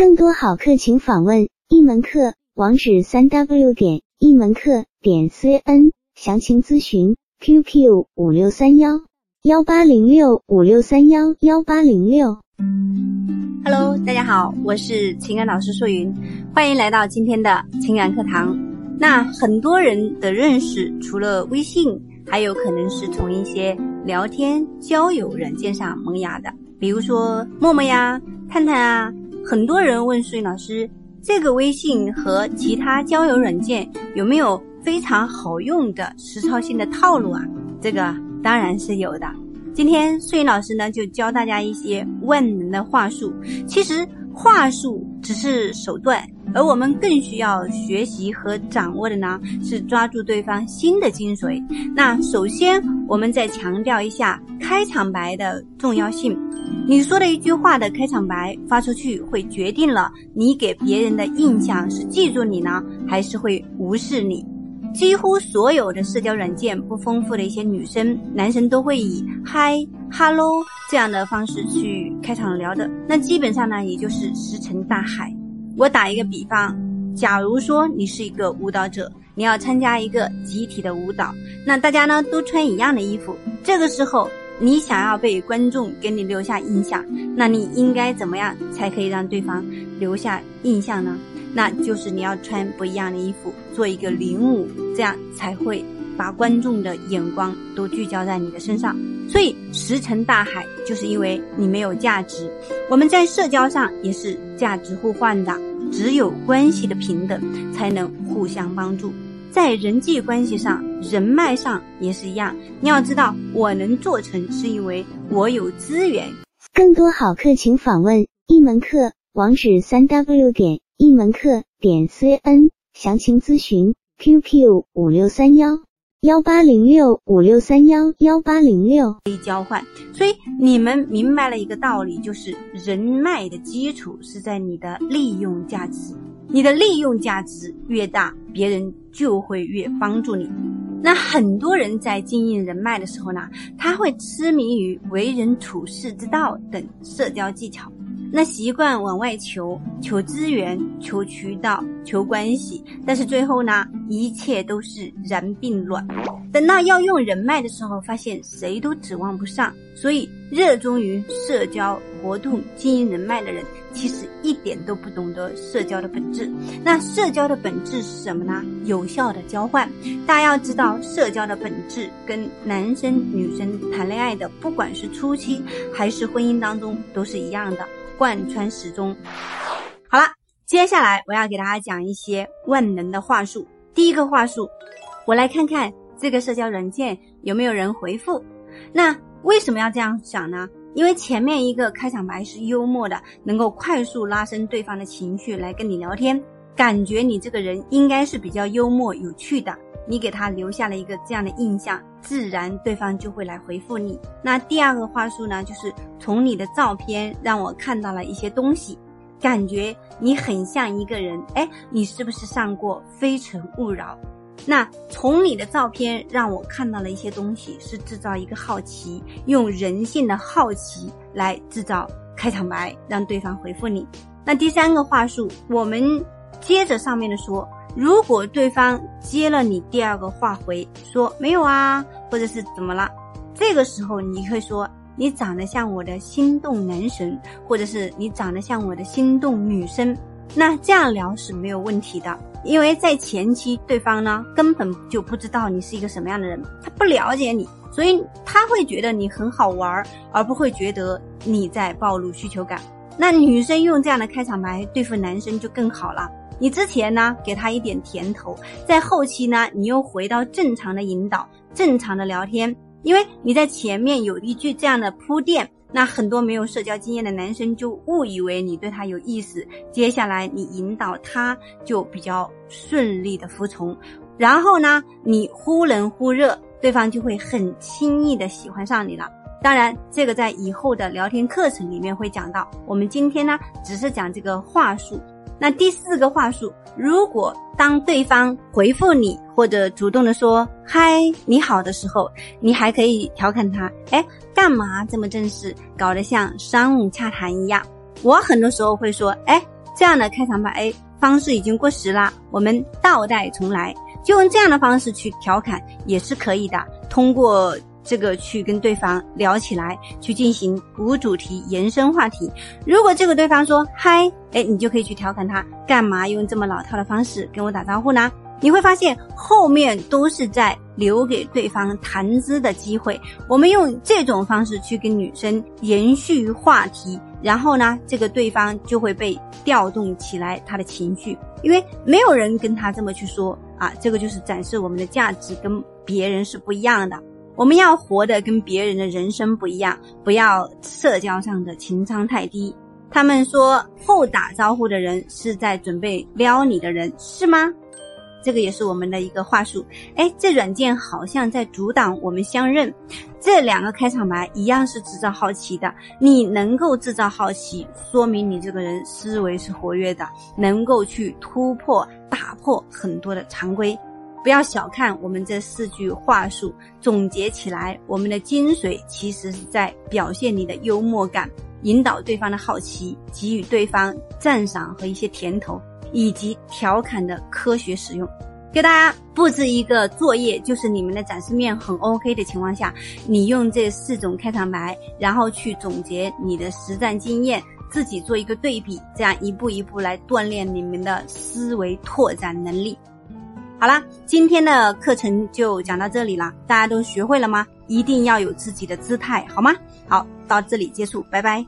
更多好课请访问一门课网址：三 w 点一门课点 cn，详情咨询 QQ 五六三幺幺八零六五六三幺幺八零六。Hello，大家好，我是情感老师素云，欢迎来到今天的情感课堂。那很多人的认识，除了微信，还有可能是从一些聊天交友软件上萌芽的，比如说陌陌呀、探探啊。很多人问素云老师，这个微信和其他交友软件有没有非常好用的实操性的套路啊？这个当然是有的。今天素云老师呢就教大家一些万能的话术。其实话术只是手段，而我们更需要学习和掌握的呢是抓住对方心的精髓。那首先，我们再强调一下开场白的重要性。你说的一句话的开场白发出去，会决定了你给别人的印象是记住你呢，还是会无视你。几乎所有的社交软件不丰富的一些女生、男生都会以嗨、hello 这样的方式去开场聊的。那基本上呢，也就是石沉大海。我打一个比方，假如说你是一个舞蹈者，你要参加一个集体的舞蹈，那大家呢都穿一样的衣服，这个时候。你想要被观众给你留下印象，那你应该怎么样才可以让对方留下印象呢？那就是你要穿不一样的衣服，做一个领舞，这样才会把观众的眼光都聚焦在你的身上。所以石沉大海，就是因为你没有价值。我们在社交上也是价值互换的，只有关系的平等，才能互相帮助。在人际关系上、人脉上也是一样。你要知道，我能做成是因为我有资源。更多好课，请访问一门课网址：三 w 点一门课点 cn，详情咨询 QQ 五六三幺幺八零六五六三幺幺八零六。可以交换。所以你们明白了一个道理，就是人脉的基础是在你的利用价值。你的利用价值越大，别人就会越帮助你。那很多人在经营人脉的时候呢，他会痴迷于为人处事之道等社交技巧。那习惯往外求，求资源，求渠道，求关系，但是最后呢，一切都是然并卵。等到要用人脉的时候，发现谁都指望不上。所以，热衷于社交活动、经营人脉的人，其实一点都不懂得社交的本质。那社交的本质是什么呢？有效的交换。大家要知道，社交的本质跟男生女生谈恋爱的，不管是初期还是婚姻当中，都是一样的。贯穿始终。好了，接下来我要给大家讲一些万能的话术。第一个话术，我来看看这个社交软件有没有人回复。那为什么要这样想呢？因为前面一个开场白是幽默的，能够快速拉升对方的情绪来跟你聊天，感觉你这个人应该是比较幽默有趣的。你给他留下了一个这样的印象，自然对方就会来回复你。那第二个话术呢，就是从你的照片让我看到了一些东西，感觉你很像一个人。哎，你是不是上过《非诚勿扰》？那从你的照片让我看到了一些东西，是制造一个好奇，用人性的好奇来制造开场白，让对方回复你。那第三个话术，我们接着上面的说。如果对方接了你第二个话回说没有啊，或者是怎么了，这个时候你会说你长得像我的心动男神，或者是你长得像我的心动女生，那这样聊是没有问题的，因为在前期对方呢根本就不知道你是一个什么样的人，他不了解你，所以他会觉得你很好玩，而不会觉得你在暴露需求感。那女生用这样的开场白对付男生就更好了。你之前呢给他一点甜头，在后期呢你又回到正常的引导、正常的聊天，因为你在前面有一句这样的铺垫，那很多没有社交经验的男生就误以为你对他有意思，接下来你引导他就比较顺利的服从，然后呢你忽冷忽热，对方就会很轻易的喜欢上你了。当然，这个在以后的聊天课程里面会讲到，我们今天呢只是讲这个话术。那第四个话术，如果当对方回复你或者主动的说“嗨，你好”的时候，你还可以调侃他：“哎，干嘛这么正式，搞得像商务洽谈一样？”我很多时候会说：“哎，这样的开场白方式已经过时了，我们倒带重来，就用这样的方式去调侃也是可以的。通过这个去跟对方聊起来，去进行无主题延伸话题。如果这个对方说嗨，哎，你就可以去调侃他，干嘛用这么老套的方式跟我打招呼呢？你会发现后面都是在留给对方谈资的机会。我们用这种方式去跟女生延续话题，然后呢，这个对方就会被调动起来他的情绪，因为没有人跟他这么去说啊。这个就是展示我们的价值跟别人是不一样的。我们要活的跟别人的人生不一样，不要社交上的情商太低。他们说后打招呼的人是在准备撩你的人，是吗？这个也是我们的一个话术，哎，这软件好像在阻挡我们相认。这两个开场白一样是制造好奇的，你能够制造好奇，说明你这个人思维是活跃的，能够去突破、打破很多的常规。不要小看我们这四句话术，总结起来，我们的精髓其实是在表现你的幽默感，引导对方的好奇，给予对方赞赏和一些甜头。以及调侃的科学使用，给大家布置一个作业，就是你们的展示面很 OK 的情况下，你用这四种开场白，然后去总结你的实战经验，自己做一个对比，这样一步一步来锻炼你们的思维拓展能力。好了，今天的课程就讲到这里了，大家都学会了吗？一定要有自己的姿态，好吗？好，到这里结束，拜拜。